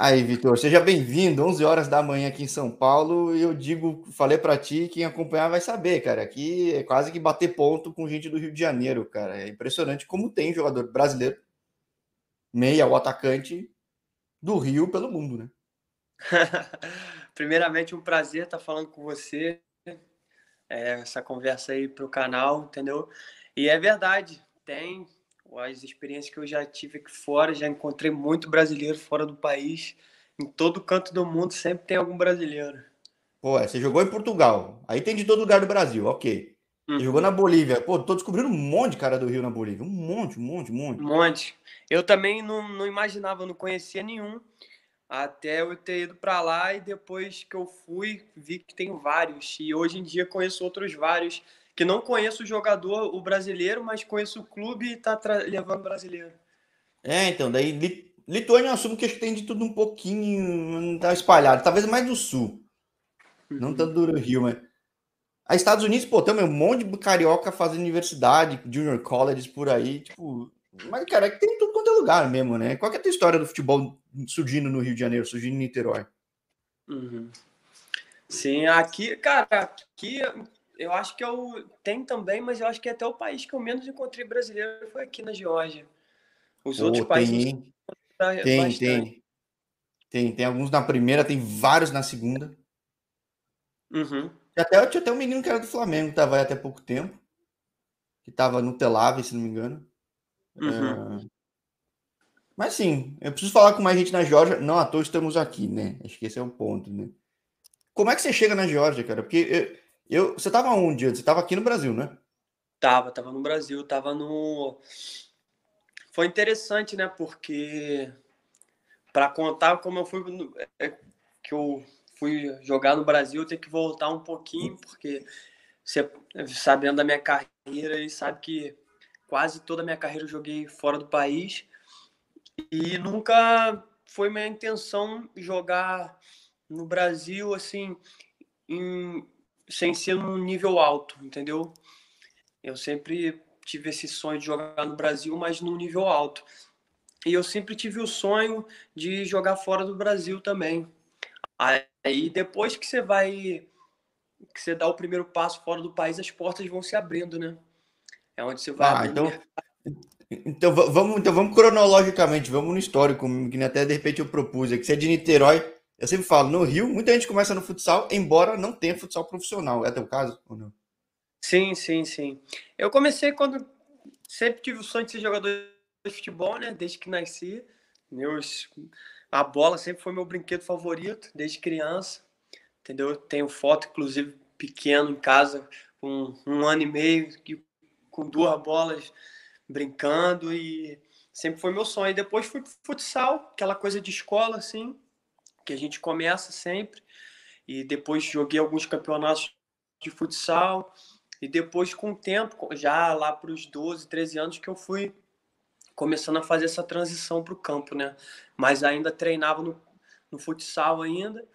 Aí, Vitor, seja bem-vindo. 11 horas da manhã aqui em São Paulo. E eu digo, falei para ti, quem acompanhar vai saber, cara. Aqui é quase que bater ponto com gente do Rio de Janeiro, cara. É impressionante como tem jogador brasileiro, meia ou atacante do Rio pelo mundo, né? Primeiramente, um prazer estar falando com você. É, essa conversa aí para o canal, entendeu? E é verdade, tem as experiências que eu já tive aqui fora, já encontrei muito brasileiro fora do país. Em todo canto do mundo sempre tem algum brasileiro. Pô, você jogou em Portugal. Aí tem de todo lugar do Brasil, ok. Uhum. Jogou na Bolívia. Pô, tô descobrindo um monte de cara do Rio na Bolívia. Um monte, um monte, um monte. Um monte. Eu também não, não imaginava, não conhecia nenhum. Até eu ter ido para lá e depois que eu fui, vi que tem vários. E hoje em dia conheço outros vários que não conheço o jogador, o brasileiro, mas conheço o clube e tá levando brasileiro. É, então, daí Lituânia eu assumo que acho que tem de tudo um pouquinho, tá espalhado, talvez mais do sul. Uhum. Não tanto do Rio, mas. A Estados Unidos, pô, também um monte de carioca fazendo universidade, junior colleges por aí, tipo. Mas, cara, é que tem tudo quanto é lugar mesmo, né? Qual que é a tua história do futebol surgindo no Rio de Janeiro, surgindo em Niterói? Uhum. Sim, aqui, cara, aqui eu acho que eu tem também, mas eu acho que até o país que eu menos encontrei brasileiro foi aqui na Geórgia. Os oh, outros tem, países tem, bastante. tem, tem, tem alguns na primeira, tem vários na segunda. Uhum. Até, tinha até um menino que era do Flamengo, tava aí até pouco tempo, que tava no Telave, se não me engano. Uhum. É... Mas sim, eu preciso falar com mais gente na Geórgia. Não à toa estamos aqui, né? Acho que esse é o ponto, né? Como é que você chega na Geórgia, cara? Porque eu, você estava onde Você estava aqui no Brasil, né? Tava, tava no Brasil, tava no. Foi interessante, né? Porque para contar como eu fui é, que eu fui jogar no Brasil, eu tenho que voltar um pouquinho, porque você sabendo da minha carreira e sabe que quase toda a minha carreira eu joguei fora do país e nunca foi minha intenção jogar no Brasil assim em sem ser num nível alto, entendeu? Eu sempre tive esse sonho de jogar no Brasil, mas num nível alto. E eu sempre tive o sonho de jogar fora do Brasil também. Aí depois que você vai que você dá o primeiro passo fora do país, as portas vão se abrindo, né? É onde você vai. Ah, então, então vamos, então vamos cronologicamente, vamos no histórico, que até de repente eu propus, é que você é de Niterói, eu sempre falo, no Rio, muita gente começa no futsal, embora não tenha futsal profissional. É teu caso ou não? Sim, sim, sim. Eu comecei quando sempre tive o sonho de ser jogador de futebol, né? Desde que nasci. Meus... A bola sempre foi meu brinquedo favorito, desde criança. Entendeu? tenho foto, inclusive, pequeno em casa, com um ano e meio, com duas bolas brincando e sempre foi meu sonho. E depois fui futsal, aquela coisa de escola, assim que a gente começa sempre. E depois joguei alguns campeonatos de futsal. E depois, com o tempo, já lá para os 12, 13 anos, que eu fui começando a fazer essa transição para o campo, né? Mas ainda treinava no, no futsal ainda.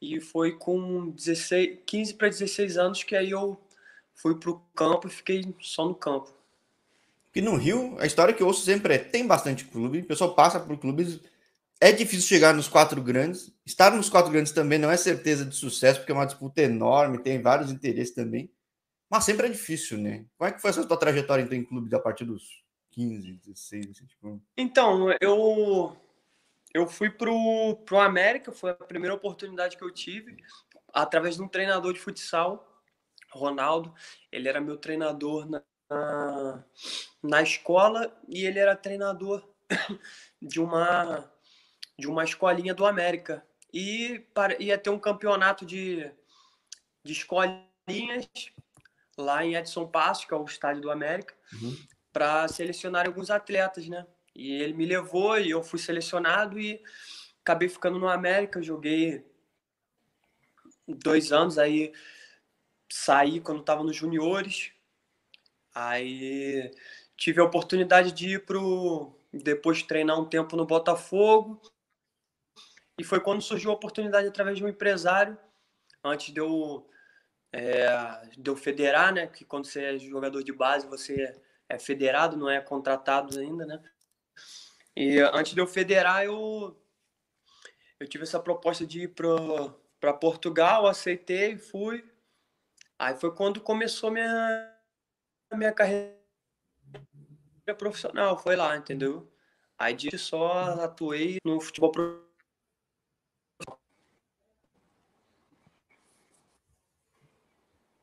E foi com 16, 15 para 16 anos que aí eu fui para o campo e fiquei só no campo. E no Rio, a história que eu ouço sempre é: tem bastante clube, o pessoal passa por clubes é difícil chegar nos quatro grandes. Estar nos quatro grandes também não é certeza de sucesso, porque é uma disputa enorme, tem vários interesses também. Mas sempre é difícil, né? Como é que foi essa tua trajetória então, em clube a partir dos 15, 16? Assim, tipo... Então, eu eu fui pro, pro América, foi a primeira oportunidade que eu tive, através de um treinador de futsal, Ronaldo. Ele era meu treinador na, na, na escola e ele era treinador de uma de uma escolinha do América. E para, ia ter um campeonato de, de escolinhas lá em Edson Passos, que é o estádio do América, uhum. para selecionar alguns atletas, né? E ele me levou e eu fui selecionado e acabei ficando no América. Joguei dois anos, aí saí quando estava nos juniores. Aí tive a oportunidade de ir pro depois treinar um tempo no Botafogo e foi quando surgiu a oportunidade através de um empresário, antes de eu, é, de eu federar, né? Que quando você é jogador de base, você é federado, não é contratado ainda, né? E antes de eu federar, eu, eu tive essa proposta de ir para Portugal, aceitei, fui. Aí foi quando começou minha, minha carreira profissional, foi lá, entendeu? Aí de só atuei no futebol profissional.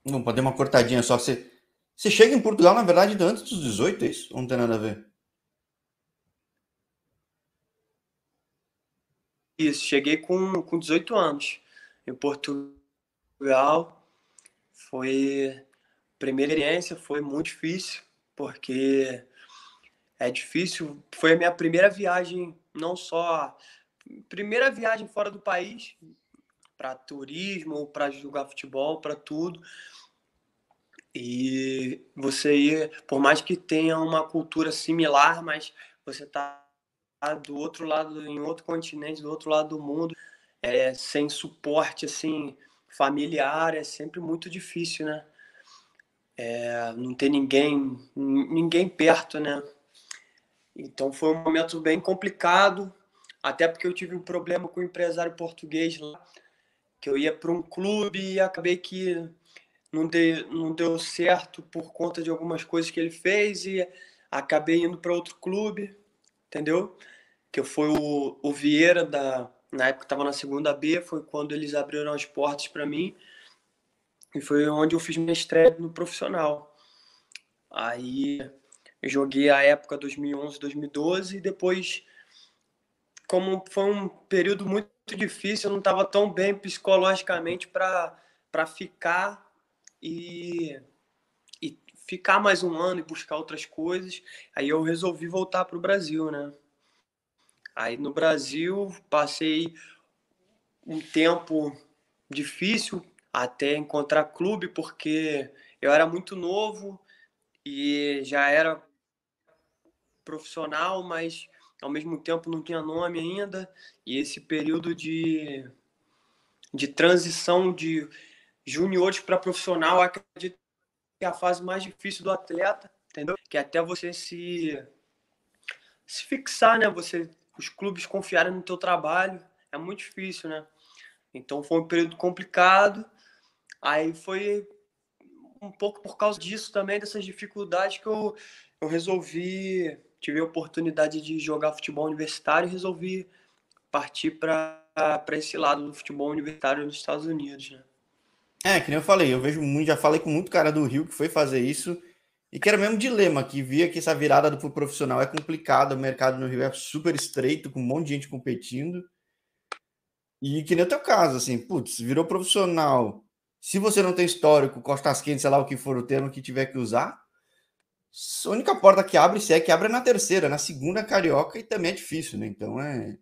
Não, pode dar uma cortadinha só. Você, você chega em Portugal, na verdade, antes dos 18, é isso? Não tem nada a ver? Isso, cheguei com, com 18 anos em Portugal. Foi primeira experiência, foi muito difícil, porque é difícil. Foi a minha primeira viagem, não só primeira viagem fora do país, para turismo, para jogar futebol, para tudo. E você ir, por mais que tenha uma cultura similar, mas você tá do outro lado, em outro continente, do outro lado do mundo, é, sem suporte assim familiar, é sempre muito difícil, né? É, não ter ninguém, ninguém perto, né? Então foi um momento bem complicado, até porque eu tive um problema com o um empresário português lá, que eu ia para um clube e acabei que não, de, não deu certo por conta de algumas coisas que ele fez e acabei indo para outro clube, entendeu? Que foi o, o Vieira, da, na época estava na segunda B, foi quando eles abriram as portas para mim e foi onde eu fiz minha estreia no profissional. Aí joguei a época 2011, 2012 e depois, como foi um período muito difícil, eu não estava tão bem psicologicamente para ficar e, e ficar mais um ano e buscar outras coisas. Aí eu resolvi voltar para o Brasil, né? Aí no Brasil passei um tempo difícil até encontrar clube, porque eu era muito novo e já era profissional, mas ao mesmo tempo não tinha nome ainda. E esse período de, de transição de juniores para profissional, acredito que é a fase mais difícil do atleta, entendeu? Que é até você se se fixar, né? Você os clubes confiarem no teu trabalho, é muito difícil, né? Então foi um período complicado. Aí foi um pouco por causa disso também, dessas dificuldades que eu, eu resolvi, tive a oportunidade de jogar futebol universitário e resolvi partir para esse lado do futebol universitário nos Estados Unidos, né? É, que nem eu falei, eu vejo muito, já falei com muito cara do Rio que foi fazer isso e que era o mesmo dilema, que via que essa virada do profissional é complicada, o mercado no Rio é super estreito, com um monte de gente competindo. E que nem o teu caso, assim, putz, virou profissional. Se você não tem histórico, costas quentes, sei lá o que for o termo que tiver que usar, a única porta que abre, se é que abre é na terceira, na segunda carioca, e também é difícil, né? Então é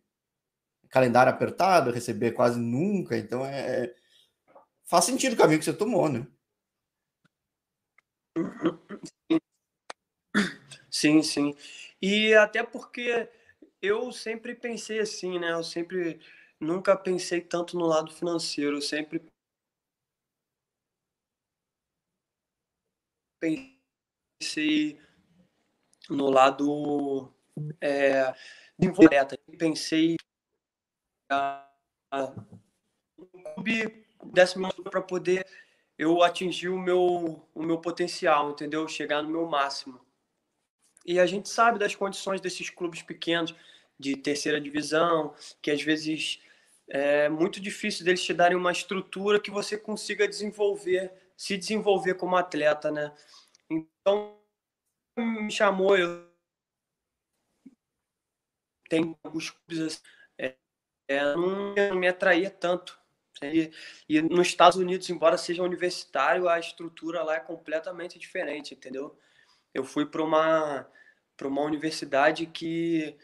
calendário apertado, receber quase nunca, então é faz sentido o caminho que você tomou, né? Sim, sim. E até porque eu sempre pensei assim, né? Eu sempre nunca pensei tanto no lado financeiro, eu sempre pensei no lado é, de pensei a, a, um clube desse para poder eu atingir o meu, o meu potencial, entendeu? Chegar no meu máximo. E a gente sabe das condições desses clubes pequenos de terceira divisão, que às vezes é muito difícil deles te darem uma estrutura que você consiga desenvolver, se desenvolver como atleta, né? Então, me chamou, eu tem alguns clubes assim, é, é, não me atraía tanto e, e nos Estados Unidos, embora seja universitário, a estrutura lá é completamente diferente, entendeu? Eu fui para uma, para uma universidade que,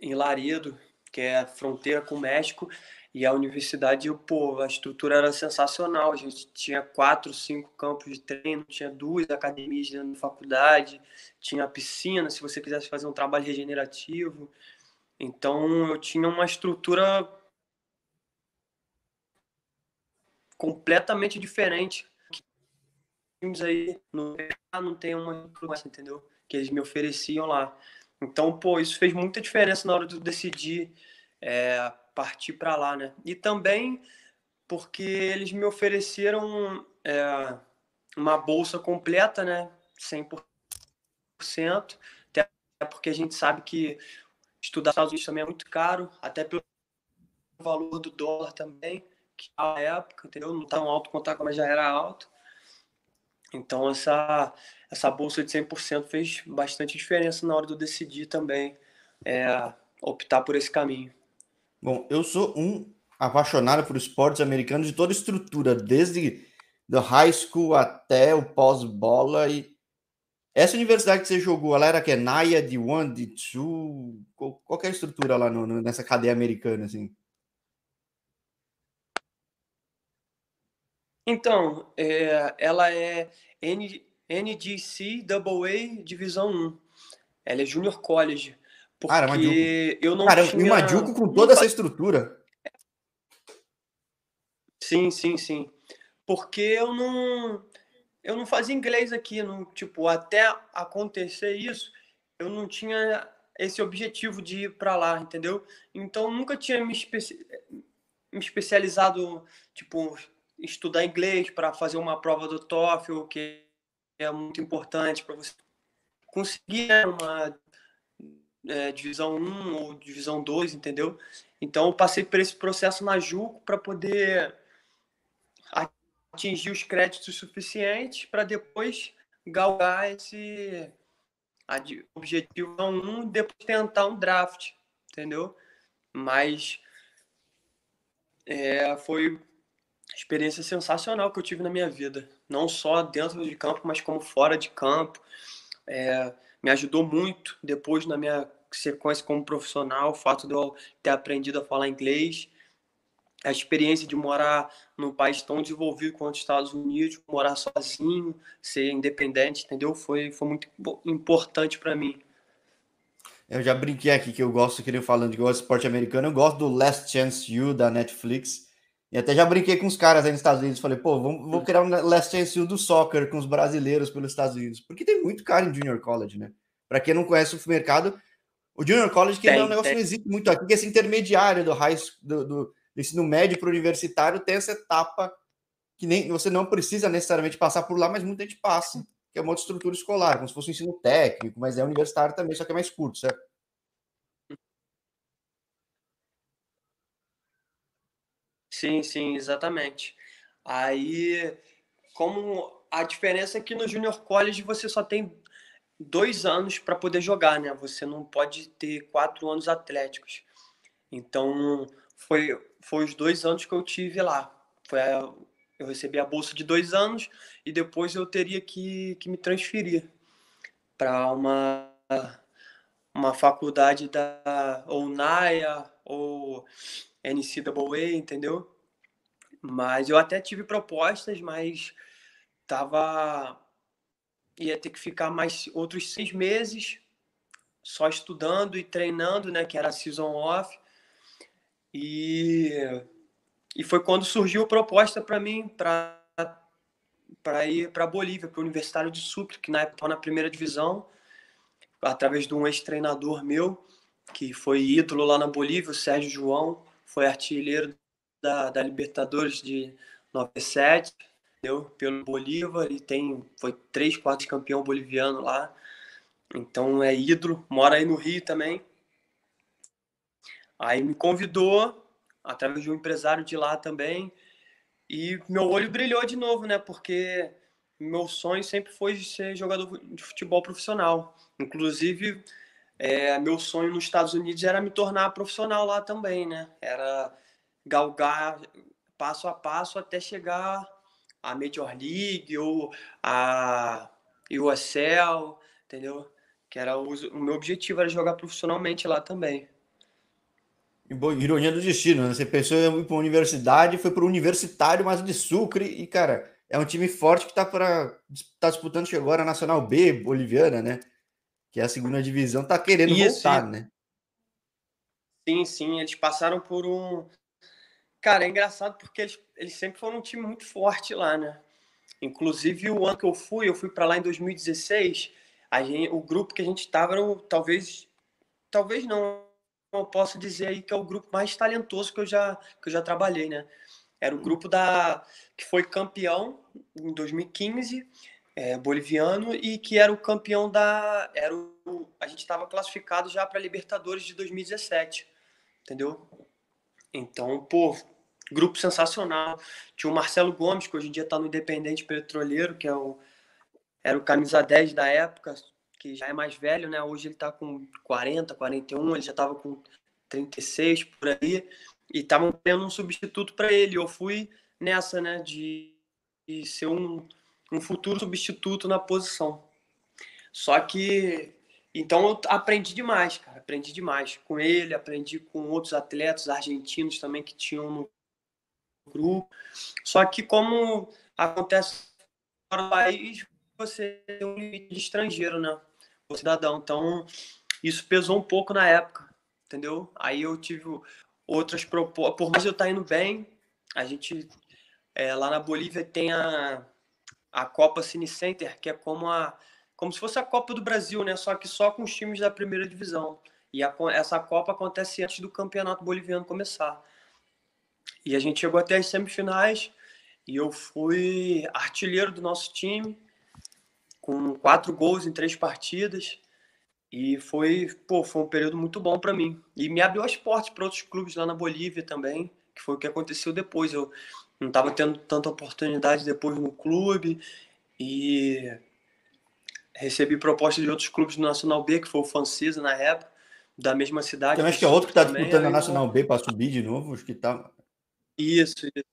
em Laredo, que é fronteira com o México, e a universidade, pô, a estrutura era sensacional. A gente tinha quatro, cinco campos de treino, tinha duas academias dentro da faculdade, tinha piscina, se você quisesse fazer um trabalho regenerativo. Então, eu tinha uma estrutura completamente diferente. Times aí no não tem uma influência, entendeu? Que eles me ofereciam lá. Então, pô, isso fez muita diferença na hora de eu decidir é, partir para lá, né? E também porque eles me ofereceram é, uma bolsa completa, né? 100%, até porque a gente sabe que estudar nos Estados Unidos também é muito caro, até pelo valor do dólar também, que na época, entendeu? Não tão alto quanto agora, mas já era alto. Então, essa, essa bolsa de 100% fez bastante diferença na hora de eu decidir também é, optar por esse caminho. Bom, eu sou um apaixonado por esportes americanos de toda estrutura, desde do high school até o pós-bola. E essa universidade que você jogou, ela era que é Naya, de One, de Two, qualquer estrutura lá no, nessa cadeia americana, assim? Então, é, ela é N, NGC AA Divisão 1. Ela é Junior College. Porque Cara, eu não Cara, tinha... uma Juco com toda essa estrutura. Sim, sim, sim. Porque eu não eu não fazia inglês aqui, não, tipo, até acontecer isso, eu não tinha esse objetivo de ir para lá, entendeu? Então nunca tinha me, me especializado, tipo, estudar inglês para fazer uma prova do TOEFL, que é muito importante para você conseguir né, uma é, divisão 1 ou divisão 2, entendeu? Então eu passei por esse processo na JUCO para poder atingir os créditos suficientes para depois galgar esse objetivo 1 e depois tentar um draft, entendeu? Mas é, foi experiência sensacional que eu tive na minha vida, não só dentro de campo, mas como fora de campo. É, me ajudou muito depois na minha sequência como profissional, o fato de eu ter aprendido a falar inglês, a experiência de morar num país tão desenvolvido quanto os Estados Unidos, morar sozinho, ser independente, entendeu? Foi, foi muito importante para mim. Eu já brinquei aqui que eu gosto, que eu falando eu gosto de esporte americano, eu gosto do Last Chance You da Netflix. E até já brinquei com os caras aí nos Estados Unidos. Falei, pô, vamos, vou criar um Last Chance You do soccer com os brasileiros pelos Estados Unidos. Porque tem muito cara em Junior College, né? Para quem não conhece o mercado, o Junior College, que tem, é um negócio que não existe muito aqui, que é esse intermediário do high do, do ensino médio para o universitário, tem essa etapa que nem você não precisa necessariamente passar por lá, mas muita gente passa, que é uma outra estrutura escolar, como se fosse um ensino técnico, mas é universitário também, só que é mais curto, certo? Sim, sim, exatamente. Aí, como a diferença é que no Junior College você só tem dois anos para poder jogar, né? Você não pode ter quatro anos atléticos. Então, foi, foi os dois anos que eu tive lá. Foi a, eu recebi a bolsa de dois anos e depois eu teria que, que me transferir para uma, uma faculdade da ou NAIA ou NCAA, entendeu? Mas eu até tive propostas, mas tava ia ter que ficar mais outros seis meses só estudando e treinando, né? Que era a season off. E, e foi quando surgiu a proposta para mim para para ir para Bolívia, para o Universitário de Sucre, que na época estava na primeira divisão, através de um ex-treinador meu, que foi ídolo lá na Bolívia, o Sérgio João, foi artilheiro da, da Libertadores de 97, deu pelo Bolívar e tem foi três, quatro campeão boliviano lá. Então é ídolo, mora aí no Rio também. Aí me convidou através de um empresário de lá também e meu olho brilhou de novo, né? Porque meu sonho sempre foi ser jogador de futebol profissional. Inclusive, é, meu sonho nos Estados Unidos era me tornar profissional lá também, né? Era galgar passo a passo até chegar à Major League ou a USL, entendeu? Que era o, o meu objetivo era jogar profissionalmente lá também. Ironia do destino, né? Você pensou em ir para universidade, foi para o universitário, mas de Sucre, e, cara, é um time forte que está para tá disputando agora a Nacional B boliviana, né? Que é a segunda divisão, tá querendo Isso, voltar, né? Sim, sim, eles passaram por um. Cara, é engraçado porque eles, eles sempre foram um time muito forte lá, né? Inclusive, o ano que eu fui, eu fui para lá em 2016. A gente, o grupo que a gente estava era o, talvez, talvez não, eu posso dizer aí que é o grupo mais talentoso que eu já, que eu já trabalhei, né? Era o grupo da que foi campeão em 2015, é, boliviano, e que era o campeão da. Era o, a gente estava classificado já para Libertadores de 2017, entendeu? Então, pô, grupo sensacional. Tinha o Marcelo Gomes, que hoje em dia está no Independente Petroleiro, que é o, era o camisa 10 da época, que já é mais velho, né? Hoje ele está com 40, 41, ele já estava com 36 por aí, e estavam tendo um substituto para ele. Eu fui nessa, né, de, de ser um, um futuro substituto na posição. Só que, então eu aprendi demais, cara, aprendi demais com ele, aprendi com outros atletas argentinos também que tinham no grupo. Só que, como acontece do país, você tem um limite de estrangeiro, né? O cidadão. Então, isso pesou um pouco na época, entendeu? Aí eu tive outras propostas. Por mais eu estar indo bem, a gente. É, lá na Bolívia tem a, a Copa Cine Center, que é como a. Como se fosse a Copa do Brasil, né? Só que só com os times da primeira divisão. E a, essa Copa acontece antes do campeonato boliviano começar. E a gente chegou até as semifinais e eu fui artilheiro do nosso time, com quatro gols em três partidas. E foi, pô, foi um período muito bom para mim. E me abriu as portas para outros clubes lá na Bolívia também, que foi o que aconteceu depois. Eu não estava tendo tanta oportunidade depois no clube e recebi propostas de outros clubes do Nacional B, que foi o Fancisa na época, da mesma cidade. Eu acho que é outro que está disputando a Nacional B para subir de novo, acho que tá. Isso, isso.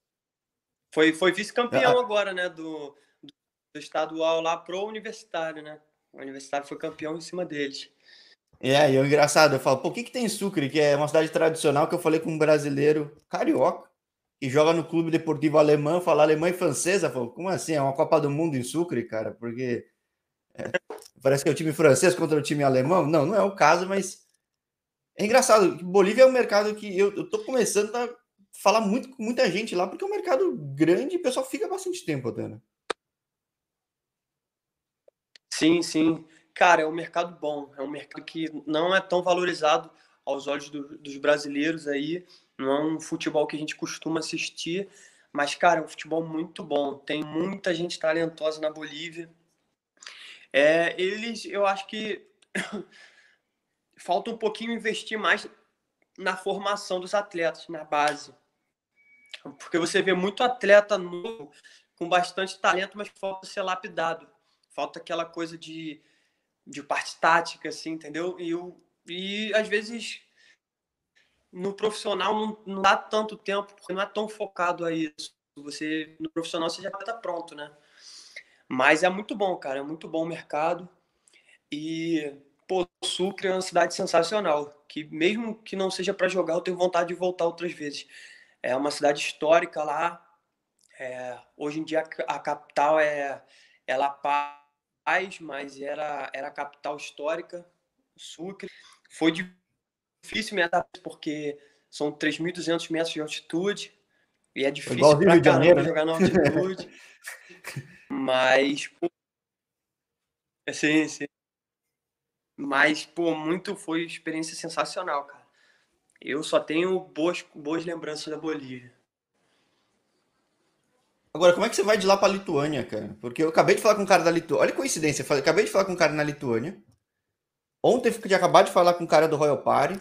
Foi, foi vice-campeão é, agora, né? Do, do estadual lá pro universitário, né? O universitário foi campeão em cima deles. É, e é engraçado, eu falo, por que, que tem Sucre, que é uma cidade tradicional, que eu falei com um brasileiro carioca, que joga no clube deportivo alemão, fala alemã e francesa, falou, como assim? É uma Copa do Mundo em Sucre, cara? Porque é, parece que é o time francês contra o time alemão. Não, não é o caso, mas é engraçado. Bolívia é um mercado que eu, eu tô começando a falar muito com muita gente lá, porque é um mercado grande e o pessoal fica bastante tempo até, né? Sim, sim. Cara, é um mercado bom, é um mercado que não é tão valorizado aos olhos do, dos brasileiros aí, não é um futebol que a gente costuma assistir, mas, cara, é um futebol muito bom, tem muita gente talentosa na Bolívia. É, eles, eu acho que falta um pouquinho investir mais na formação dos atletas, na base. Porque você vê muito atleta novo, com bastante talento, mas falta ser lapidado. Falta aquela coisa de, de parte tática, assim, entendeu? E, eu, e às vezes no profissional não, não dá tanto tempo, porque não é tão focado a isso. Você, no profissional você já está pronto, né? Mas é muito bom, cara. É muito bom o mercado. E, pô, Sucre é uma cidade sensacional. Que mesmo que não seja para jogar, eu tenho vontade de voltar outras vezes. É uma cidade histórica lá. É, hoje em dia a capital é, é La Paz, mas era, era a capital histórica, Sucre. Foi difícil me adaptar porque são 3.200 metros de altitude e é difícil pra Janeiro, né? jogar na altitude. mas, pô, sim, sim. Mas, pô, muito foi experiência sensacional, cara. Eu só tenho boas, boas lembranças da Bolívia. Agora, como é que você vai de lá para Lituânia, cara? Porque eu acabei de falar com um cara da Lituânia. Olha a coincidência, eu acabei de falar com um cara na Lituânia. Ontem eu tinha acabado de falar com um cara do Royal Party.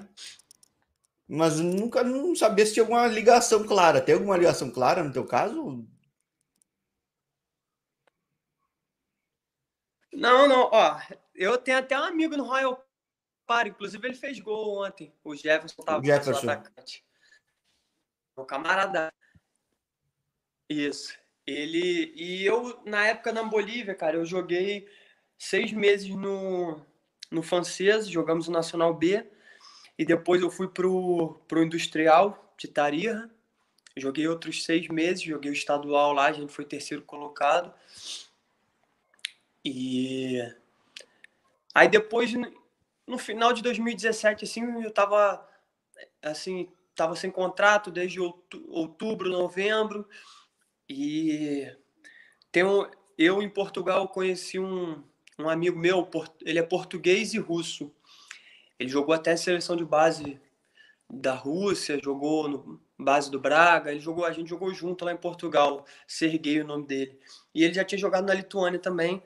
Mas nunca não sabia se tinha alguma ligação clara. Tem alguma ligação clara no teu caso? Não, não, ó. Eu tenho até um amigo no Royal para, inclusive ele fez gol ontem. O Jefferson estava o Jefferson. atacante. O camarada. Isso. Ele. E eu, na época na Bolívia, cara, eu joguei seis meses no, no francês, jogamos o Nacional B. E depois eu fui pro, pro Industrial de Tarija. Joguei outros seis meses, joguei o estadual lá, a gente foi terceiro colocado. E aí depois no final de 2017, assim, eu tava, assim, tava sem contrato desde outubro, novembro, e tem um, eu em Portugal conheci um, um amigo meu, ele é português e russo. Ele jogou até a seleção de base da Rússia, jogou no base do Braga, ele jogou, a gente jogou junto lá em Portugal, Serguei o nome dele. E ele já tinha jogado na Lituânia também,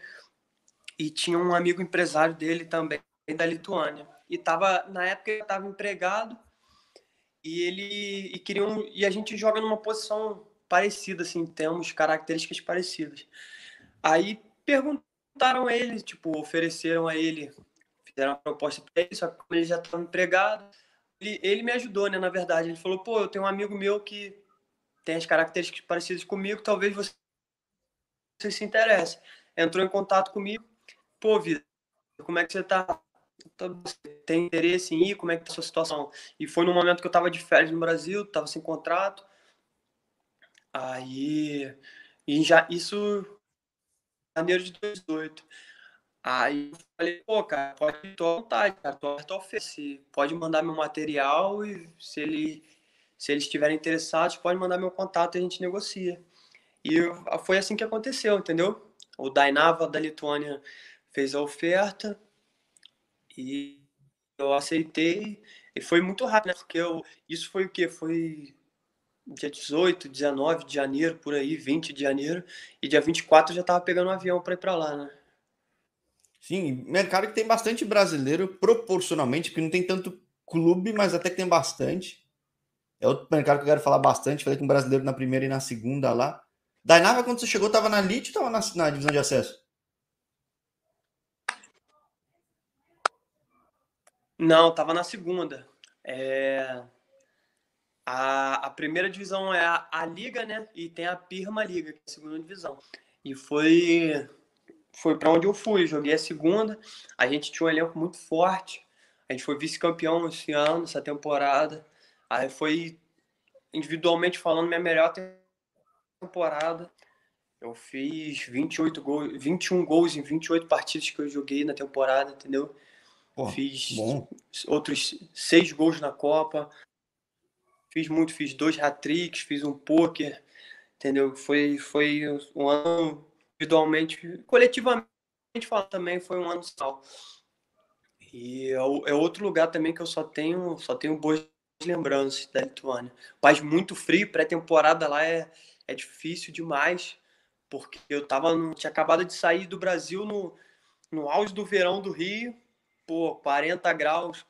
e tinha um amigo empresário dele também da Lituânia. E tava, na época ele estava empregado, e ele e queriam e a gente joga numa posição parecida assim, temos características parecidas. Aí perguntaram ele, tipo, ofereceram a ele, fizeram uma proposta para ele, só que como ele já estava empregado, ele, ele me ajudou, né, na verdade. Ele falou, pô, eu tenho um amigo meu que tem as características parecidas comigo, talvez você, você se interesse. Entrou em contato comigo, pô, Vida, como é que você tá? Tem interesse em ir? Como é que tá a sua situação? E foi no momento que eu tava de férias no Brasil, tava sem contrato. Aí, e já, isso, janeiro de 2018. Aí eu falei, pô, cara, pode ir à vontade, cara, Pode mandar meu material e se, ele, se eles estiverem interessados, pode mandar meu contato e a gente negocia. E foi assim que aconteceu, entendeu? O Dainava da Lituânia fez a oferta e eu aceitei. E foi muito rápido, né? Porque eu, isso foi o quê? Foi dia 18, 19 de janeiro, por aí, 20 de janeiro. E dia 24 eu já tava pegando um avião para ir para lá, né? Sim, mercado que tem bastante brasileiro, proporcionalmente, porque não tem tanto clube, mas até que tem bastante. É outro mercado que eu quero falar bastante. Falei com um brasileiro na primeira e na segunda lá. Dainava, quando você chegou, estava na Elite ou estava na, na, divisão de acesso? Não, estava na segunda. É... A, a primeira divisão é a, a Liga, né? E tem a Pirma Liga, que é a segunda divisão. E foi foi para onde eu fui. Joguei a segunda. A gente tinha um elenco muito forte. A gente foi vice-campeão esse ano, essa temporada. Aí foi, individualmente falando, minha melhor temporada. Eu fiz 28 gols, 21 gols em 28 partidas que eu joguei na temporada, entendeu? Pô, fiz bom. outros seis gols na Copa. Fiz muito, fiz dois hat-tricks, fiz um poker, entendeu? Foi, foi um ano individualmente, coletivamente falando também foi um ano sal. E é, é, outro lugar também que eu só tenho, só tenho boas lembranças da Lituânia. Mas muito frio, pré-temporada lá é, é difícil demais, porque eu tava no, tinha acabado de sair do Brasil no, no auge do verão do Rio, pô, 40 graus,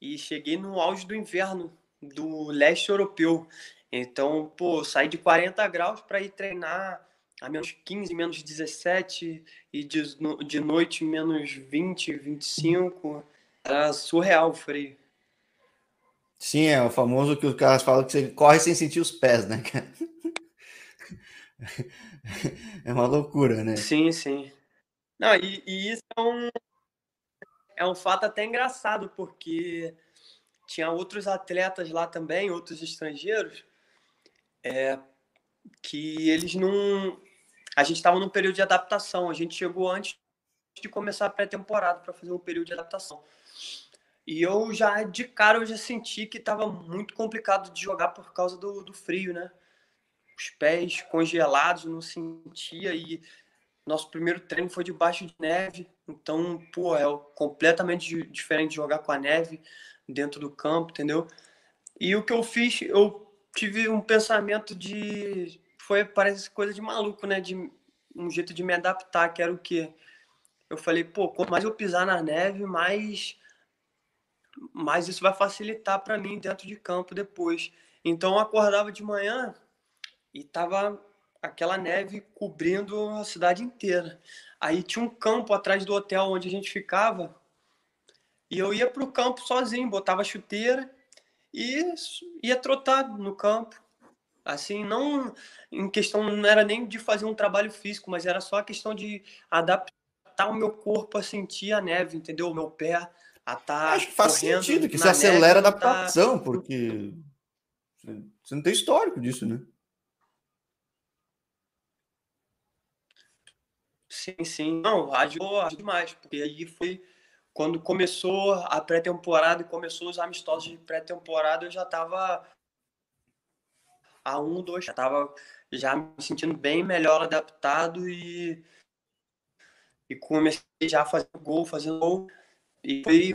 e cheguei no auge do inverno do leste europeu. Então, pô, saí de 40 graus para ir treinar a menos 15, menos 17 e de, de noite menos 20, 25. Era surreal o frio. Sim, é o famoso que os caras falam que você corre sem sentir os pés, né? É uma loucura, né? Sim, sim. Não, e, e isso é um, é um fato até engraçado, porque tinha outros atletas lá também, outros estrangeiros, é, que eles não a gente estava num período de adaptação. A gente chegou antes de começar a pré-temporada para fazer um período de adaptação. E eu já, de cara, eu já senti que estava muito complicado de jogar por causa do, do frio, né? Os pés congelados, não sentia. E nosso primeiro treino foi debaixo de neve. Então, pô, é completamente diferente de jogar com a neve dentro do campo, entendeu? E o que eu fiz, eu tive um pensamento de foi, parece coisa de maluco, né? De um jeito de me adaptar, que era o quê? Eu falei, pô, quanto mais eu pisar na neve, mais, mais isso vai facilitar para mim dentro de campo depois. Então eu acordava de manhã e tava aquela neve cobrindo a cidade inteira. Aí tinha um campo atrás do hotel onde a gente ficava e eu ia pro campo sozinho, botava chuteira e ia trotar no campo. Assim, não em questão, não era nem de fazer um trabalho físico, mas era só a questão de adaptar o meu corpo a sentir a neve, entendeu? O meu pé a estar. Tá Acho que faz sentido, que se acelera a tá adaptação, tá... porque você não tem histórico disso, né? Sim, sim. Não, ajudou, ajudou demais, porque aí foi quando começou a pré-temporada e começou os amistosos de pré-temporada, eu já estava a um, dois, já estava já me sentindo bem melhor adaptado e, e comecei já fazendo gol, fazendo gol. E foi,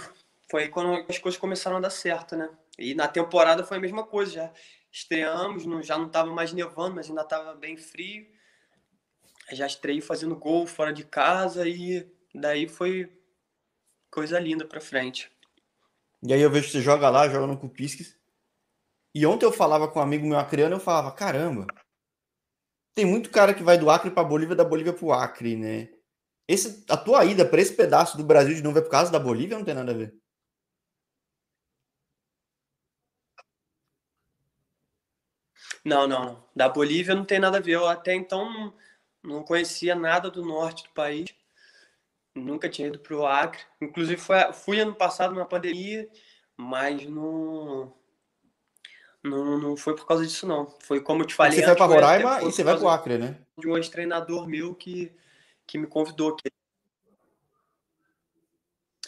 foi quando as coisas começaram a dar certo, né? E na temporada foi a mesma coisa, já estreamos, não, já não estava mais nevando, mas ainda estava bem frio. Já estreiei fazendo gol fora de casa e daí foi coisa linda para frente. E aí eu vejo que você joga lá, joga no Cupisques. E ontem eu falava com um amigo meu acreano, eu falava, caramba, tem muito cara que vai do Acre para Bolívia, da Bolívia para o Acre, né? Esse, a tua ida para esse pedaço do Brasil de novo é por causa da Bolívia não tem nada a ver? Não, não. Da Bolívia não tem nada a ver. Eu até então não, não conhecia nada do norte do país. Nunca tinha ido para o Acre. Inclusive, foi, fui ano passado na pandemia, mas não, não, não foi por causa disso, não. Foi como eu te falei. Você vai para Roraima e você vai para o Acre, né? De um ex-treinador meu que, que me convidou aqui.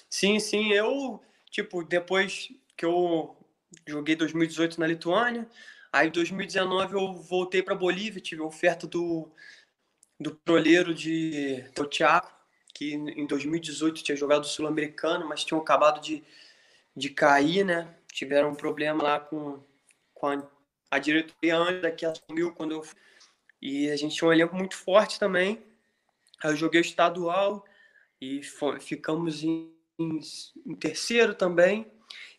Sim, sim. Eu, tipo, depois que eu joguei 2018 na Lituânia, aí em 2019 eu voltei para Bolívia, tive a oferta do, do proleiro de do Thiago, que em 2018 tinha jogado Sul-Americano, mas tinham acabado de, de cair, né? Tiveram um problema lá com com a, a diretoria antes que assumiu quando eu e a gente tinha um elenco muito forte também. Aí eu joguei o estadual e foi, ficamos em, em, em, terceiro também.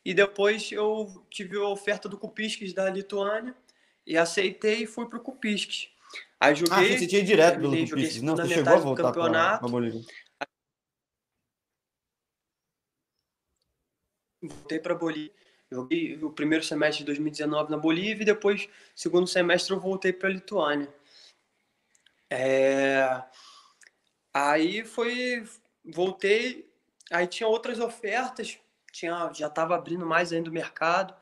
E depois eu tive a oferta do Kupiskis da Lituânia e aceitei e fui para o Kupiskis. Aí joguei. Ah, você tinha direto pelo Kupiskis, não? Você chegou a voltar para a Bolívia. Voltei para Bolívia Joguei o primeiro semestre de 2019 na Bolívia e depois, segundo semestre, eu voltei para a Lituânia. É... Aí foi. Voltei, aí tinha outras ofertas, tinha, já estava abrindo mais ainda o mercado.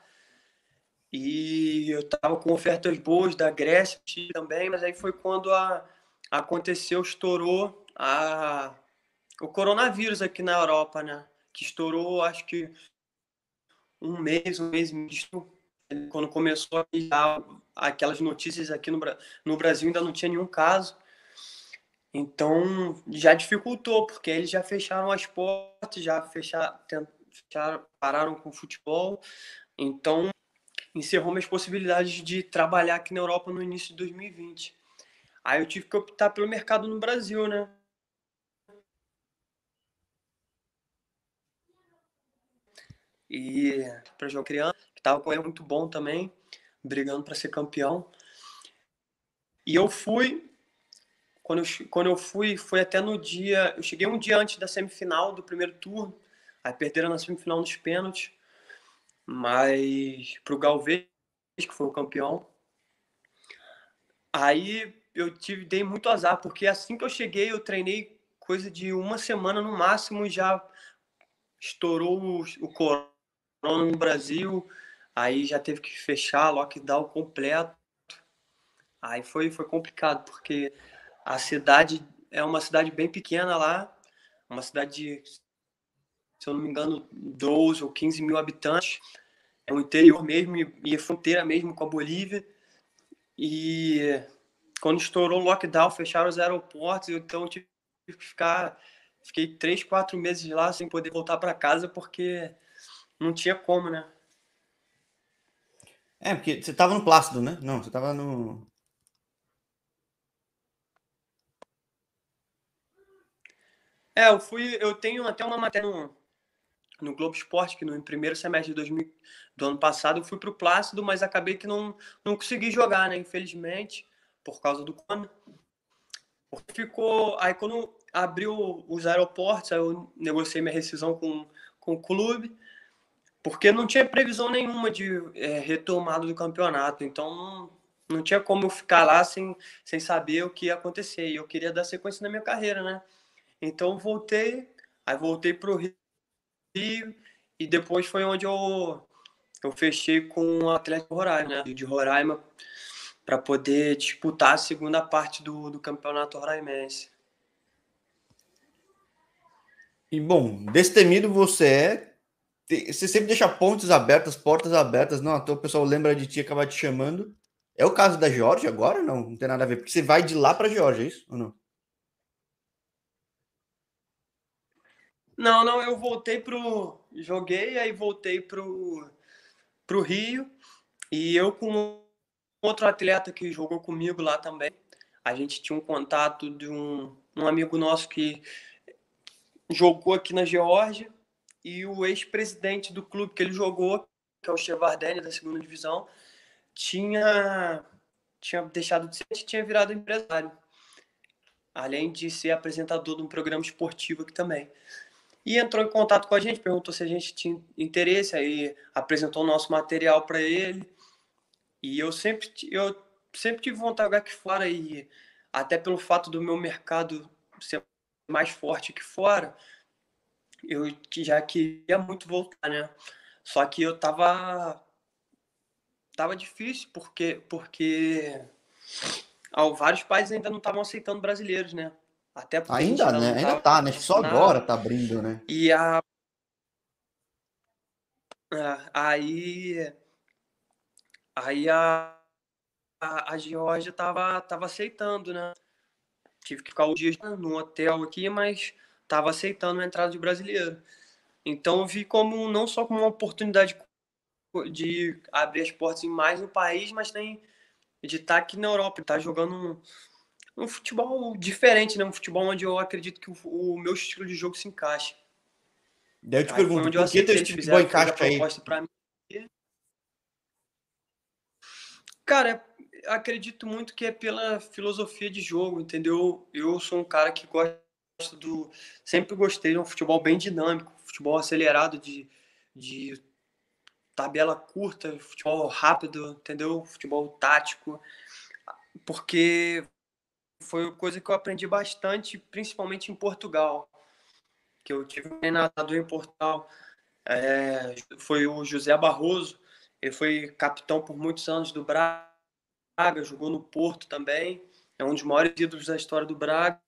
E eu estava com ofertas boas da Grécia também, mas aí foi quando a, aconteceu, estourou a, o coronavírus aqui na Europa, né? Que estourou, acho que um mês, um mês misto, quando começou aquelas notícias aqui no, no Brasil, ainda não tinha nenhum caso. Então, já dificultou, porque eles já fecharam as portas, já fecharam, fecharam pararam com o futebol. Então, encerrou minhas possibilidades de trabalhar aqui na Europa no início de 2020. Aí eu tive que optar pelo mercado no Brasil, né? E para jogar criança, que estava com ele muito bom também, brigando para ser campeão. E eu fui, quando eu, quando eu fui, foi até no dia, eu cheguei um dia antes da semifinal do primeiro turno, aí perderam na semifinal nos pênaltis, mas pro Galvez, que foi o campeão. Aí eu tive, dei muito azar, porque assim que eu cheguei, eu treinei coisa de uma semana no máximo e já estourou o, o corona no Brasil, aí já teve que fechar, lockdown completo. Aí foi, foi complicado, porque a cidade é uma cidade bem pequena lá, uma cidade de, se eu não me engano, 12 ou 15 mil habitantes. É o interior mesmo e é fronteira mesmo com a Bolívia. E quando estourou o lockdown, fecharam os aeroportos, então eu tive que ficar. Fiquei três, quatro meses lá sem poder voltar para casa, porque não tinha como, né? É, porque você tava no Plácido, né? Não, você tava no. É, eu fui. Eu tenho até uma matéria no, no Globo Esporte, que no primeiro semestre de 2000, do ano passado eu fui pro Plácido, mas acabei que não, não consegui jogar, né? Infelizmente, por causa do Corona. Ficou. Aí quando abriu os aeroportos, aí eu negociei minha rescisão com, com o clube porque não tinha previsão nenhuma de é, retomada do campeonato, então não, não tinha como eu ficar lá sem, sem saber o que ia acontecer. E eu queria dar sequência na minha carreira, né? Então voltei, aí voltei para o Rio e depois foi onde eu, eu fechei com o Atlético Roraima, né? De Roraima, para poder disputar a segunda parte do, do campeonato roraimense. E bom, destemido você é, você sempre deixa pontes abertas, portas abertas, não, então o pessoal lembra de ti e acaba te chamando. É o caso da Georgia agora? Não, não tem nada a ver, porque você vai de lá para Georgia, é isso ou não? Não, não, eu voltei pro. Joguei, aí voltei pro, para o Rio e eu com outro atleta que jogou comigo lá também. A gente tinha um contato de um, um amigo nosso que jogou aqui na Geórgia e o ex-presidente do clube que ele jogou, que é o Chevardini da segunda divisão, tinha tinha deixado de ser, tinha virado empresário. Além de ser apresentador de um programa esportivo aqui também. E entrou em contato com a gente, perguntou se a gente tinha interesse, aí apresentou o nosso material para ele. E eu sempre, eu sempre tive vontade aqui fora, e até pelo fato do meu mercado ser mais forte aqui fora, eu já queria muito voltar, né? Só que eu tava tava difícil porque porque ó, vários países ainda não estavam aceitando brasileiros, né? Até porque ainda, né? Ainda tá, né? Só agora tá abrindo, né? E a é, aí aí a a, a Geórgia tava tava aceitando, né? Tive que ficar o dia no hotel aqui, mas estava aceitando a entrada de brasileiro. Então eu vi como não só como uma oportunidade de abrir as portas em mais no país, mas tem de estar aqui na Europa, estar tá jogando um, um, futebol diferente, né? Um futebol onde eu acredito que o, o meu estilo de jogo se encaixa. Daí eu te aí pergunto, por que teu estilo de futebol encaixa aí? Mim. Cara, acredito muito que é pela filosofia de jogo, entendeu? Eu sou um cara que gosta do. Sempre gostei de um futebol bem dinâmico, futebol acelerado, de, de tabela curta, futebol rápido, entendeu? Futebol tático. Porque foi coisa que eu aprendi bastante, principalmente em Portugal. Que eu tive um treinador em Portugal, é, foi o José Barroso. Ele foi capitão por muitos anos do Braga, jogou no Porto também. É um dos maiores ídolos da história do Braga.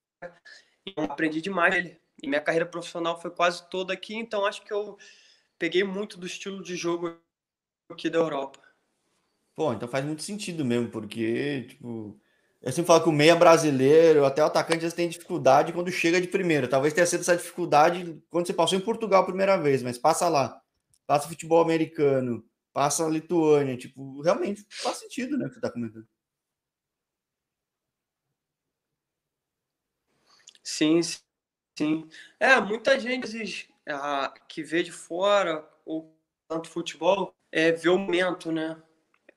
Eu aprendi demais ele. E minha carreira profissional foi quase toda aqui, então acho que eu peguei muito do estilo de jogo aqui da Europa. Pô, então faz muito sentido mesmo, porque, tipo, eu sempre falo que o meia brasileiro, até o atacante, tem dificuldade quando chega de primeira. Talvez tenha sido essa dificuldade quando você passou em Portugal a primeira vez, mas passa lá, passa futebol americano, passa a Lituânia, tipo, realmente faz sentido, né, o que você tá comentando. Sim, sim. É, muita gente ah, que vê de fora ou tanto futebol é, vê o momento, né?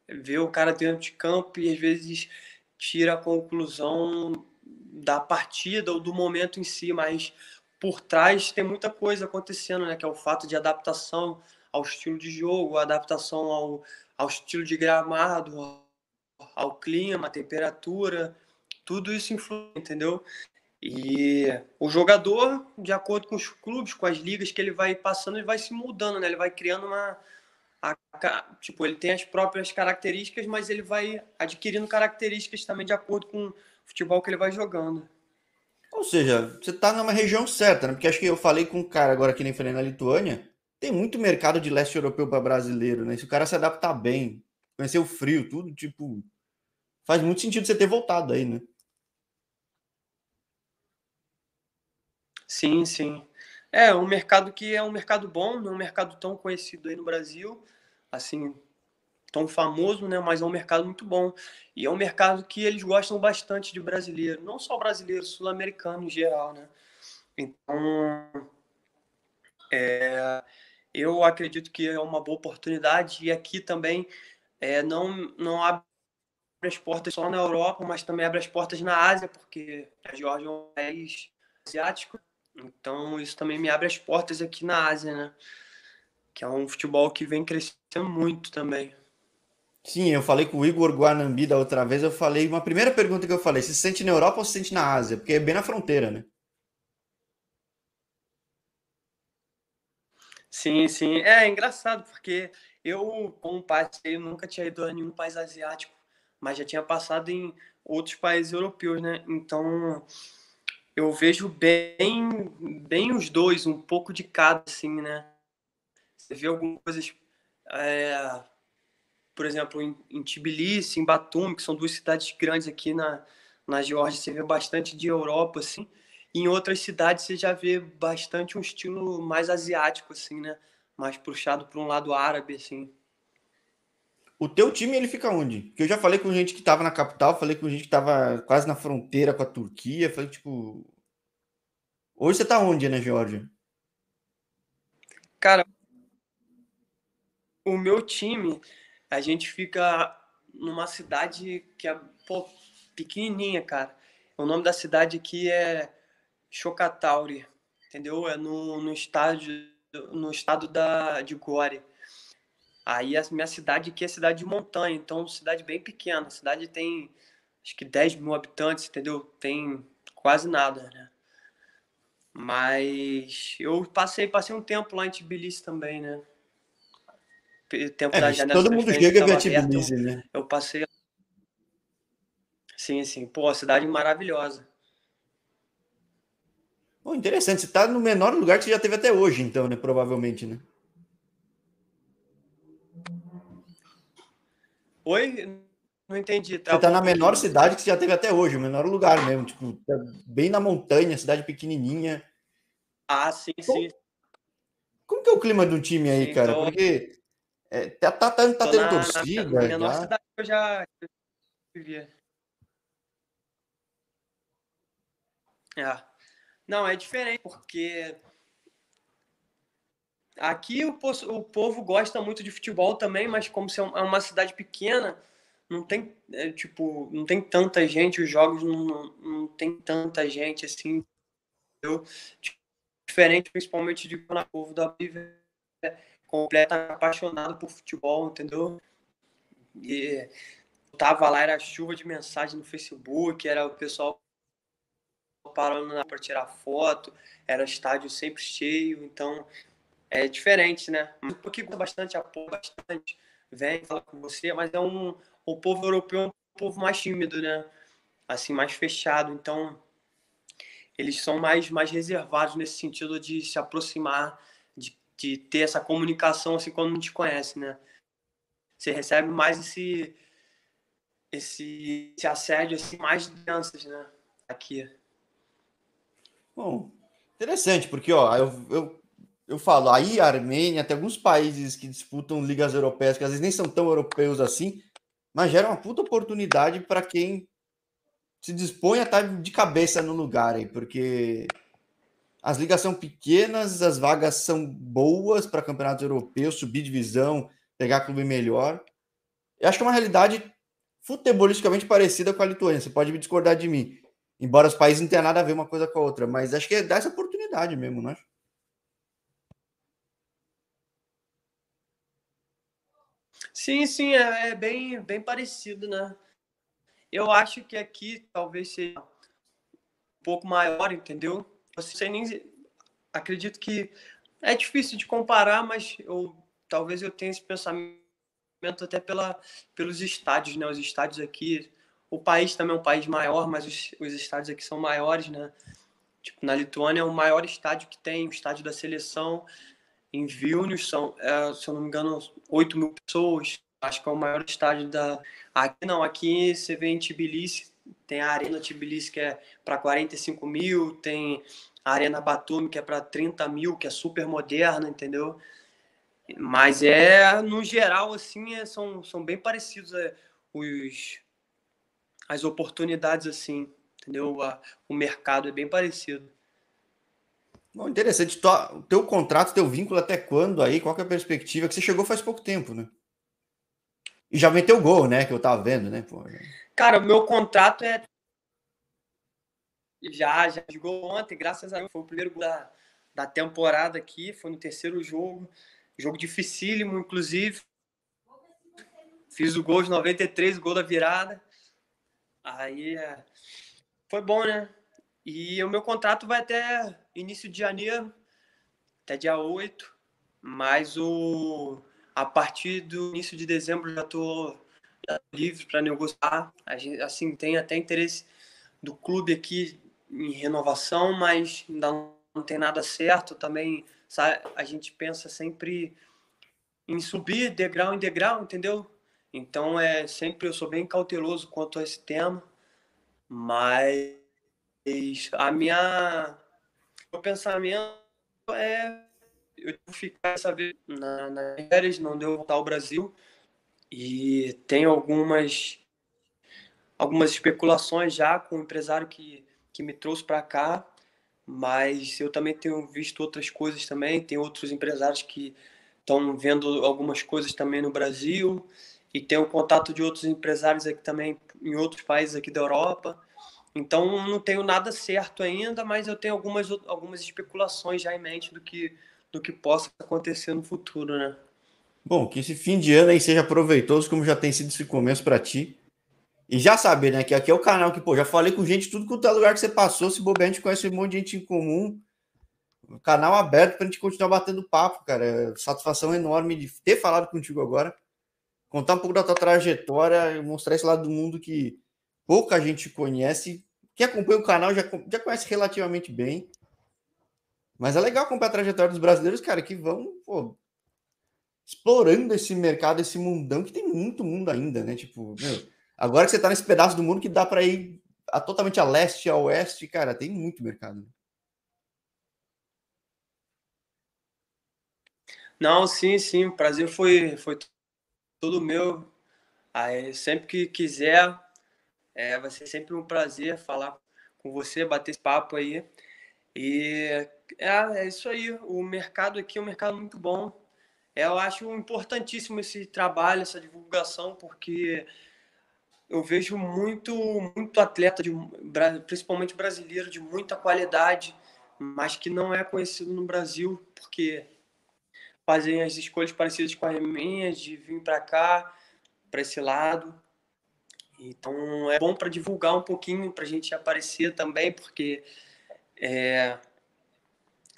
Vê o cara dentro de campo e às vezes tira a conclusão da partida ou do momento em si, mas por trás tem muita coisa acontecendo, né? Que é o fato de adaptação ao estilo de jogo, adaptação ao, ao estilo de gramado, ao clima, à temperatura, tudo isso influi, entendeu? E o jogador, de acordo com os clubes, com as ligas que ele vai passando, ele vai se mudando, né? Ele vai criando uma. A, tipo, ele tem as próprias características, mas ele vai adquirindo características também de acordo com o futebol que ele vai jogando. Ou seja, você tá numa região certa, né? Porque acho que eu falei com um cara agora que nem falei na Lituânia, tem muito mercado de leste europeu para brasileiro, né? Se o cara se adaptar bem, conhecer o frio, tudo, tipo, faz muito sentido você ter voltado aí, né? Sim, sim. É um mercado que é um mercado bom, não é um mercado tão conhecido aí no Brasil, assim, tão famoso, né? Mas é um mercado muito bom. E é um mercado que eles gostam bastante de brasileiro, não só brasileiro, sul-americano em geral, né? Então, é, eu acredito que é uma boa oportunidade e aqui também é, não, não abre as portas só na Europa, mas também abre as portas na Ásia, porque a Geórgia é um país asiático então, isso também me abre as portas aqui na Ásia, né? Que é um futebol que vem crescendo muito também. Sim, eu falei com o Igor Guanambi da outra vez, eu falei, uma primeira pergunta que eu falei, se sente na Europa ou se sente na Ásia? Porque é bem na fronteira, né? Sim, sim. É, engraçado, porque eu, como parceiro, nunca tinha ido a nenhum país asiático, mas já tinha passado em outros países europeus, né? Então, eu vejo bem, bem os dois, um pouco de cada, assim, né? Você vê algumas coisas, é, por exemplo, em, em Tbilisi, em Batumi, que são duas cidades grandes aqui na, na Geórgia, você vê bastante de Europa, assim. Em outras cidades você já vê bastante um estilo mais asiático, assim, né? Mais puxado para um lado árabe, assim. O teu time ele fica onde? Porque eu já falei com gente que tava na capital, falei com gente que tava quase na fronteira com a Turquia, falei tipo, hoje você tá onde, né, Georgia? Cara, o meu time, a gente fica numa cidade que é pô, pequenininha, cara. O nome da cidade aqui é Chocatauri, entendeu? É no, no estádio no estado da, de Gore. Aí a minha cidade aqui é cidade de montanha, então cidade bem pequena. A cidade tem acho que 10 mil habitantes, entendeu? Tem quase nada, né? Mas eu passei, passei um tempo lá em Tbilisi também, né? Tempo é, da janela. Todo mundo chega a ver Tbilisi, né? Eu passei. Sim, sim. Pô, cidade maravilhosa. Bom, interessante. Você está no menor lugar que você já teve até hoje, então, né? Provavelmente, né? Oi? Não entendi. Tá você está na menor cidade que você já teve até hoje, o menor lugar mesmo. Tipo, tá bem na montanha, cidade pequenininha. Ah, sim, como, sim. Como que é o clima do time aí, sim, cara? Tô... Porque é, tá, tá, tá, tá tendo na, torcida. Na, na menor já. cidade eu já vivia. É. Não, é diferente, porque aqui o, o povo gosta muito de futebol também, mas como é, é uma cidade pequena, não tem, é, tipo, não tem tanta gente, os jogos não, não, não tem tanta gente assim? Diferente, principalmente de quando o povo da Bolívia é completamente apaixonado por futebol, entendeu? E tava lá, era chuva de mensagem no Facebook, era o pessoal parando para tirar foto, era estádio sempre cheio, então é diferente, né? Um pouquinho bastante apoio, bastante vem fala com você, mas é um o povo europeu é um povo mais tímido, né? Assim, mais fechado, então eles são mais mais reservados nesse sentido de se aproximar, de, de ter essa comunicação assim quando não te conhece, né? Você recebe mais esse esse, esse assédio assim mais de crianças, né? Aqui. Bom, interessante, porque ó, eu, eu, eu falo, aí a Armênia, tem alguns países que disputam ligas europeias, que às vezes nem são tão europeus assim, mas gera uma puta oportunidade para quem se dispõe a estar tá de cabeça no lugar aí, porque as ligas são pequenas, as vagas são boas para campeonatos europeus, subir divisão, pegar clube melhor. Eu acho que é uma realidade futebolisticamente parecida com a Lituânia. Você pode me discordar de mim, Embora os países não tenham nada a ver uma coisa com a outra, mas acho que é dar essa oportunidade mesmo, não é? Sim, sim, é, é, bem, bem parecido, né? Eu acho que aqui talvez seja um pouco maior, entendeu? Você nem acredito que é difícil de comparar, mas eu talvez eu tenha esse pensamento até pela, pelos estádios, né? Os estádios aqui o país também é um país maior, mas os, os estádios aqui são maiores, né? Tipo, na Lituânia é o maior estádio que tem, o estádio da seleção. Em Vilnius são, é, se eu não me engano, 8 mil pessoas. Acho que é o maior estádio da. Aqui não, aqui você vê em Tbilisi, tem a Arena Tbilisi que é para 45 mil, tem a Arena Batumi que é para 30 mil, que é super moderna, entendeu? Mas é, no geral, assim, é, são, são bem parecidos é, os, as oportunidades assim, entendeu? O mercado é bem parecido. Bom, interessante. O teu contrato, teu vínculo até quando aí? Qual é a perspectiva? Que você chegou faz pouco tempo, né? E já meteu gol, né? Que eu tava vendo, né? Pô, Cara, o meu contrato é. Já, já jogou ontem, graças a Deus. Foi o primeiro gol da, da temporada aqui. Foi no terceiro jogo. Jogo dificílimo, inclusive. Fiz o gol de 93, o gol da virada. Aí é, foi bom, né? E o meu contrato vai até início de janeiro, até dia 8, mas o, a partir do início de dezembro já estou livre para negociar. A gente, assim, tem até interesse do clube aqui em renovação, mas ainda não tem nada certo. Também sabe, a gente pensa sempre em subir degrau em degrau, entendeu? Então é sempre eu sou bem cauteloso quanto a esse tema, mas a minha o pensamento é eu ficar essa vez na, nas não deu voltar ao Brasil. E tem algumas algumas especulações já com o empresário que, que me trouxe para cá, mas eu também tenho visto outras coisas também, tem outros empresários que estão vendo algumas coisas também no Brasil e tenho contato de outros empresários aqui também em outros países aqui da Europa. Então não tenho nada certo ainda, mas eu tenho algumas algumas especulações já em mente do que do que possa acontecer no futuro, né? Bom, que esse fim de ano aí seja proveitoso, como já tem sido esse começo para ti. E já saber, né, que aqui é o canal que, pô, já falei com gente tudo quanto é lugar que você passou, se bobear, a gente conhece um monte de gente em comum. Canal aberto para a gente continuar batendo papo, cara. É satisfação enorme de ter falado contigo agora. Contar um pouco da tua trajetória, mostrar esse lado do mundo que pouca gente conhece. Quem acompanha o canal já, já conhece relativamente bem. Mas é legal acompanhar a trajetória dos brasileiros, cara, que vão pô, explorando esse mercado, esse mundão, que tem muito mundo ainda, né? Tipo, meu, agora que você tá nesse pedaço do mundo que dá para ir a, totalmente a leste, a oeste, cara, tem muito mercado. Não, sim, sim, o prazer foi, foi todo meu. Aí, sempre que quiser, é, vai ser sempre um prazer falar com você, bater esse papo aí. E é, é isso aí, o mercado aqui é um mercado muito bom eu acho importantíssimo esse trabalho, essa divulgação, porque eu vejo muito, muito atleta, de, principalmente brasileiro, de muita qualidade, mas que não é conhecido no Brasil, porque fazem as escolhas parecidas com as minhas, de vir para cá, para esse lado. Então é bom para divulgar um pouquinho, para a gente aparecer também, porque é,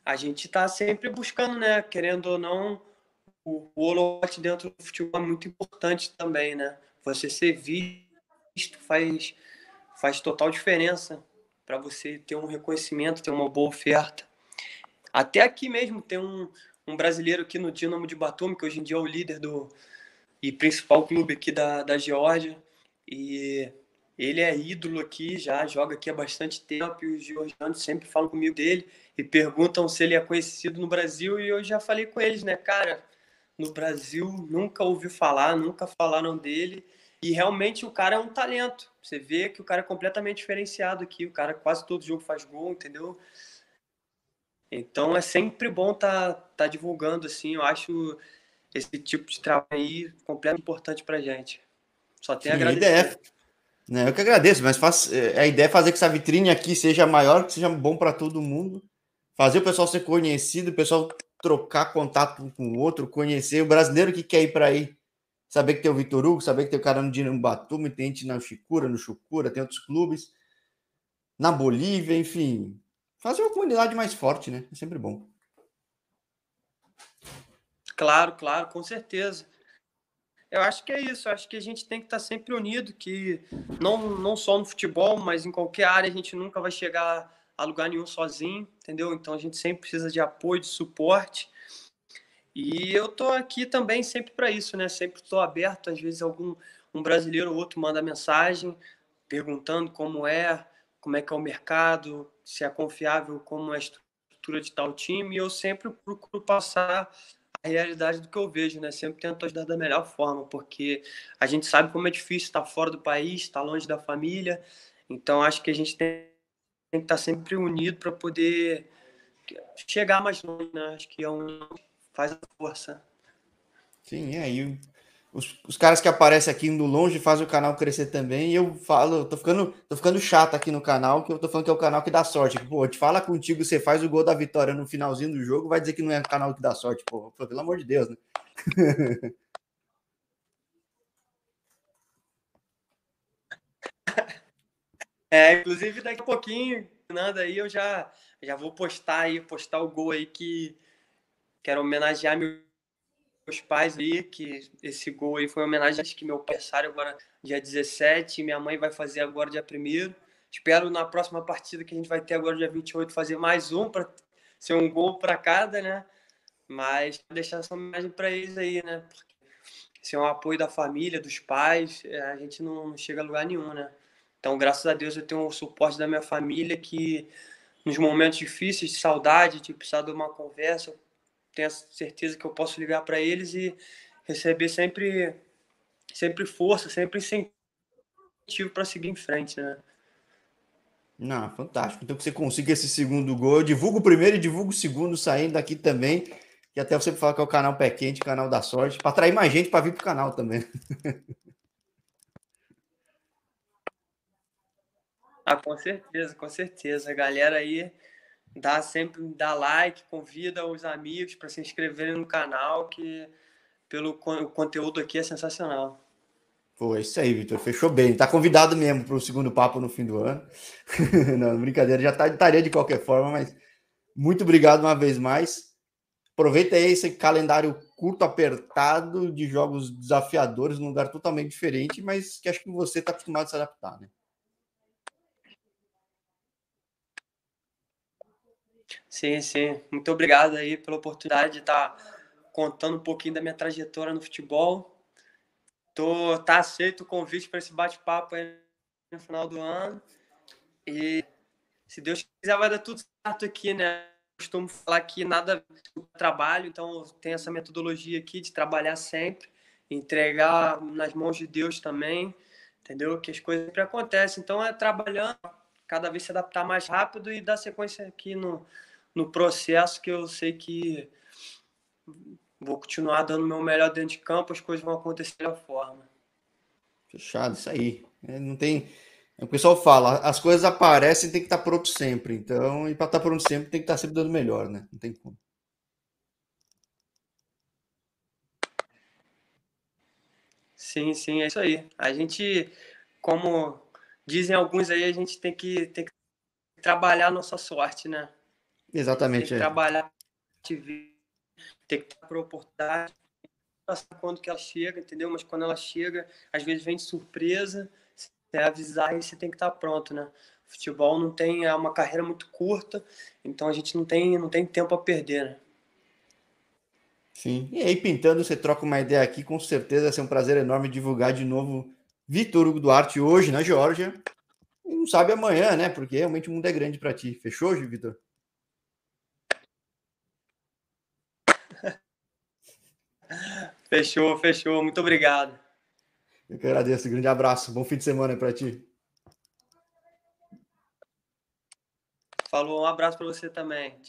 a gente está sempre buscando, né? Querendo ou não, o, holofote dentro do futebol é muito importante também, né? Você ser visto faz, faz total diferença para você ter um reconhecimento, ter uma boa oferta. Até aqui mesmo tem um, um brasileiro aqui no Dinamo de Batumi, que hoje em dia é o líder do e principal clube aqui da, da Geórgia. E ele é ídolo aqui, já joga aqui há bastante tempo e os georgianos sempre falam comigo dele e perguntam se ele é conhecido no Brasil e eu já falei com eles, né, cara, no Brasil, nunca ouviu falar, nunca falaram dele. E realmente o cara é um talento. Você vê que o cara é completamente diferenciado aqui. O cara quase todo jogo faz gol, entendeu? Então é sempre bom tá, tá divulgando assim. Eu acho esse tipo de trabalho aí completamente importante pra gente. Só tem a agradecer. A ideia é, né, eu que agradeço, mas faz, é, a ideia é fazer que essa vitrine aqui seja maior, que seja bom para todo mundo. Fazer o pessoal ser conhecido, o pessoal trocar contato com o outro, conhecer o brasileiro que quer ir para aí, saber que tem o Vitor Hugo, saber que tem o cara no Dinamo Batumi, tem gente na Chicura, no Chucura, tem outros clubes, na Bolívia, enfim, fazer uma comunidade mais forte, né? É sempre bom. Claro, claro, com certeza. Eu acho que é isso, acho que a gente tem que estar sempre unido, que não, não só no futebol, mas em qualquer área a gente nunca vai chegar a lugar nenhum sozinho, entendeu? Então a gente sempre precisa de apoio, de suporte. E eu tô aqui também sempre para isso, né? Sempre estou aberto, às vezes algum um brasileiro ou outro manda mensagem perguntando como é, como é que é o mercado, se é confiável, como é a estrutura de tal time, e eu sempre procuro passar realidade do que eu vejo, né? Sempre tento ajudar da melhor forma, porque a gente sabe como é difícil estar fora do país, estar longe da família. Então acho que a gente tem que estar sempre unido para poder chegar mais longe, né? Acho que é um faz a força. Sim, é aí. Os, os caras que aparecem aqui indo longe fazem o canal crescer também. E eu falo, eu tô ficando, tô ficando chato aqui no canal, que eu tô falando que é o canal que dá sorte. Pô, te fala contigo, você faz o gol da vitória no finalzinho do jogo, vai dizer que não é o canal que dá sorte, pô. Pelo amor de Deus, né? É, inclusive daqui a pouquinho, nada aí, eu já, já vou postar aí, postar o gol aí que quero homenagear meus pais aí, que esse gol aí foi uma homenagem que meu aniversário agora dia 17, minha mãe vai fazer agora dia 1 Espero na próxima partida que a gente vai ter agora dia 28 fazer mais um para ser um gol para cada, né? Mas deixar essa homenagem para eles aí, né? Porque se é um apoio da família, dos pais, é, a gente não chega a lugar nenhum, né? Então, graças a Deus, eu tenho o suporte da minha família que, nos momentos difíceis, de saudade, de precisar de uma conversa, tenho a certeza que eu posso ligar para eles e receber sempre sempre força, sempre incentivo para seguir em frente, né? Não, fantástico. Então que você consiga esse segundo gol. Eu divulgo o primeiro e divulgo o segundo saindo daqui também. Que até você fala que é o canal Pé Quente, canal da sorte, para atrair mais gente para vir para o canal também. Ah, com certeza, com certeza. A galera aí dá sempre dá like, convida os amigos para se inscreverem no canal, que pelo o conteúdo aqui é sensacional. Pô, é isso aí, Vitor. Fechou bem. Tá convidado mesmo para o segundo papo no fim do ano. Não, brincadeira, já tá, estaria de qualquer forma, mas muito obrigado uma vez mais. Aproveita aí esse calendário curto, apertado, de jogos desafiadores, num lugar totalmente diferente, mas que acho que você está acostumado a se adaptar, né? Sim, sim. Muito obrigado aí pela oportunidade de estar contando um pouquinho da minha trajetória no futebol. Tô, tá aceito o convite para esse bate-papo aí no final do ano. E se Deus quiser, vai dar tudo certo aqui, né? Eu costumo falar que nada trabalho, então tem essa metodologia aqui de trabalhar sempre, entregar nas mãos de Deus também, entendeu? Que as coisas sempre acontecem. Então é trabalhando, cada vez se adaptar mais rápido e dar sequência aqui no, no processo que eu sei que vou continuar dando meu melhor dentro de campo, as coisas vão acontecer da forma. Fechado, isso aí. É, não tem. O pessoal fala, as coisas aparecem, tem que estar pronto sempre. Então, e para estar pronto sempre, tem que estar sempre dando melhor, né? Não tem como. Sim, sim, é isso aí. A gente, como dizem alguns aí, a gente tem que, tem que trabalhar a nossa sorte, né? Exatamente. Tem que é. trabalhar, tem que ter oportunidade, quando que ela chega, entendeu? Mas quando ela chega, às vezes vem de surpresa, você avisar e você tem que estar pronto, né? O futebol não tem é uma carreira muito curta, então a gente não tem não tem tempo a perder, né? Sim. E aí, pintando, você troca uma ideia aqui, com certeza vai ser um prazer enorme divulgar de novo Vitor Hugo Duarte hoje na Geórgia. E não sabe amanhã, né? Porque realmente o mundo é grande para ti. Fechou, Vitor? Fechou, fechou. Muito obrigado. Eu que agradeço. Grande abraço. Bom fim de semana para ti. Falou, um abraço para você também. Tchau.